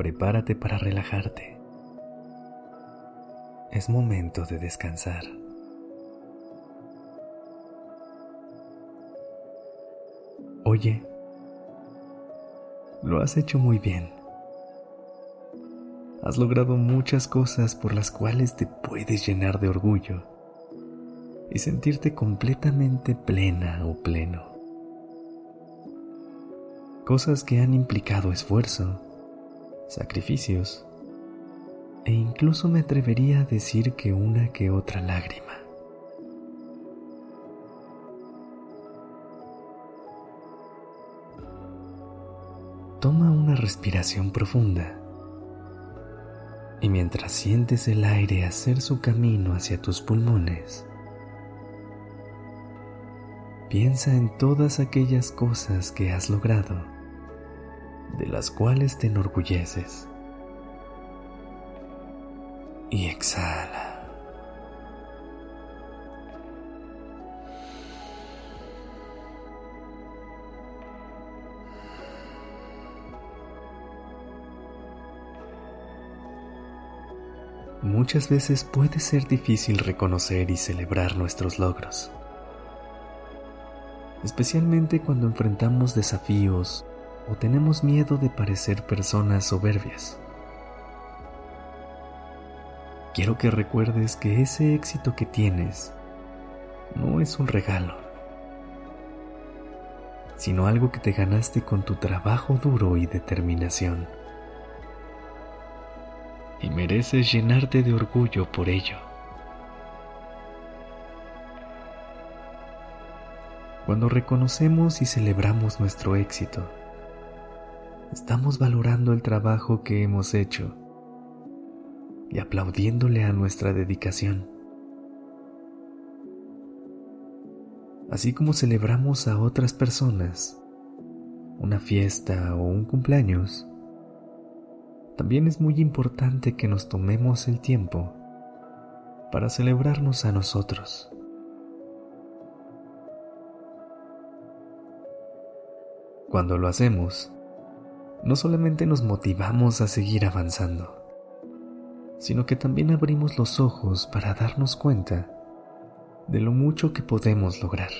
Prepárate para relajarte. Es momento de descansar. Oye, lo has hecho muy bien. Has logrado muchas cosas por las cuales te puedes llenar de orgullo y sentirte completamente plena o pleno cosas que han implicado esfuerzo, sacrificios e incluso me atrevería a decir que una que otra lágrima. Toma una respiración profunda y mientras sientes el aire hacer su camino hacia tus pulmones, piensa en todas aquellas cosas que has logrado de las cuales te enorgulleces. Y exhala. Muchas veces puede ser difícil reconocer y celebrar nuestros logros, especialmente cuando enfrentamos desafíos o tenemos miedo de parecer personas soberbias. Quiero que recuerdes que ese éxito que tienes no es un regalo, sino algo que te ganaste con tu trabajo duro y determinación. Y mereces llenarte de orgullo por ello. Cuando reconocemos y celebramos nuestro éxito, estamos valorando el trabajo que hemos hecho y aplaudiéndole a nuestra dedicación. Así como celebramos a otras personas, una fiesta o un cumpleaños, también es muy importante que nos tomemos el tiempo para celebrarnos a nosotros. Cuando lo hacemos, no solamente nos motivamos a seguir avanzando, sino que también abrimos los ojos para darnos cuenta de lo mucho que podemos lograr.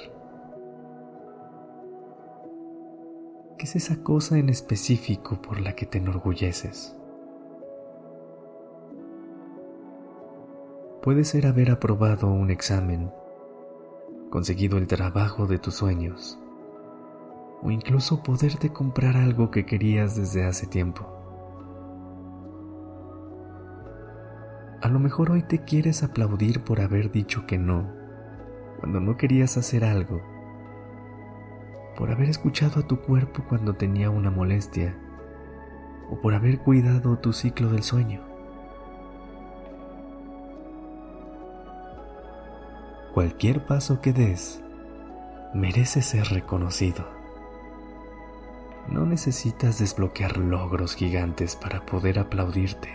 ¿Qué es esa cosa en específico por la que te enorgulleces? Puede ser haber aprobado un examen, conseguido el trabajo de tus sueños, o incluso poderte comprar algo que querías desde hace tiempo. A lo mejor hoy te quieres aplaudir por haber dicho que no, cuando no querías hacer algo, por haber escuchado a tu cuerpo cuando tenía una molestia, o por haber cuidado tu ciclo del sueño. Cualquier paso que des merece ser reconocido. No necesitas desbloquear logros gigantes para poder aplaudirte.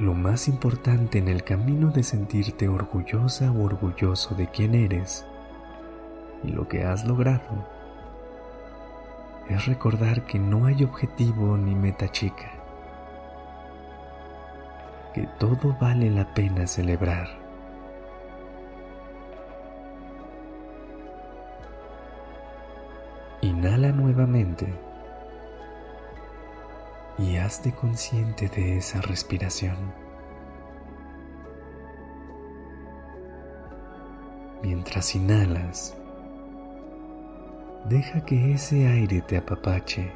Lo más importante en el camino de sentirte orgullosa o orgulloso de quién eres y lo que has logrado es recordar que no hay objetivo ni meta chica, que todo vale la pena celebrar. Nuevamente y hazte consciente de esa respiración. Mientras inhalas, deja que ese aire te apapache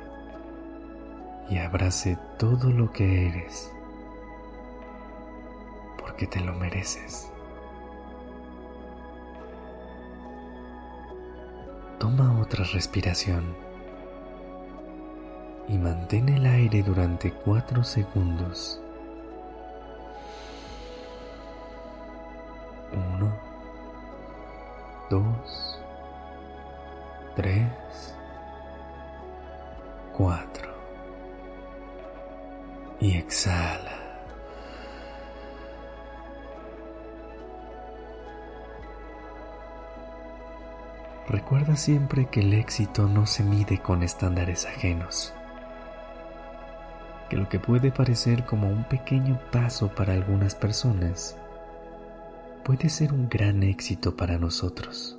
y abrace todo lo que eres, porque te lo mereces. Toma otra respiración y mantén el aire durante 4 segundos. 1, 2, 3, 4 y exhala. Recuerda siempre que el éxito no se mide con estándares ajenos, que lo que puede parecer como un pequeño paso para algunas personas puede ser un gran éxito para nosotros.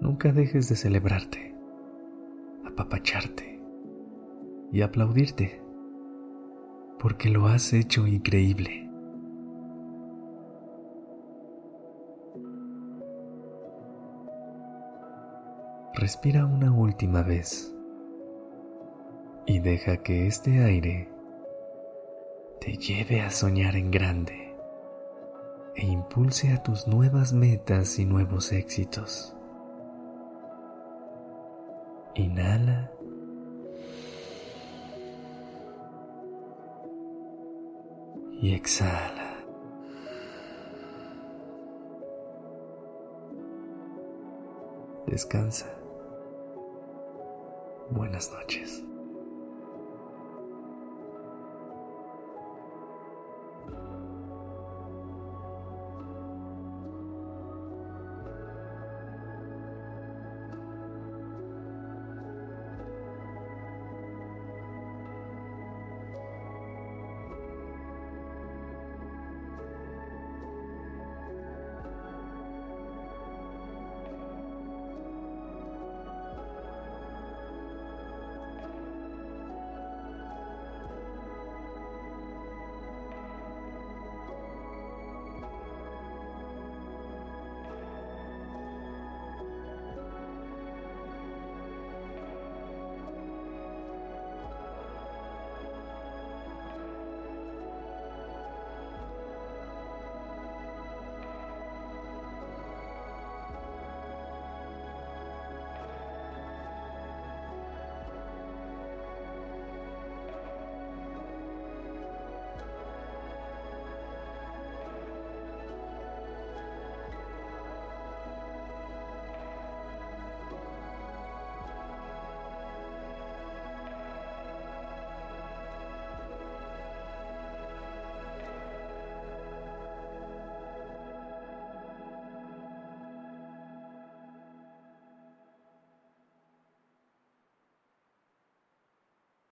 Nunca dejes de celebrarte, apapacharte y aplaudirte, porque lo has hecho increíble. Respira una última vez y deja que este aire te lleve a soñar en grande e impulse a tus nuevas metas y nuevos éxitos. Inhala. Y exhala. Descansa. Buenas noches.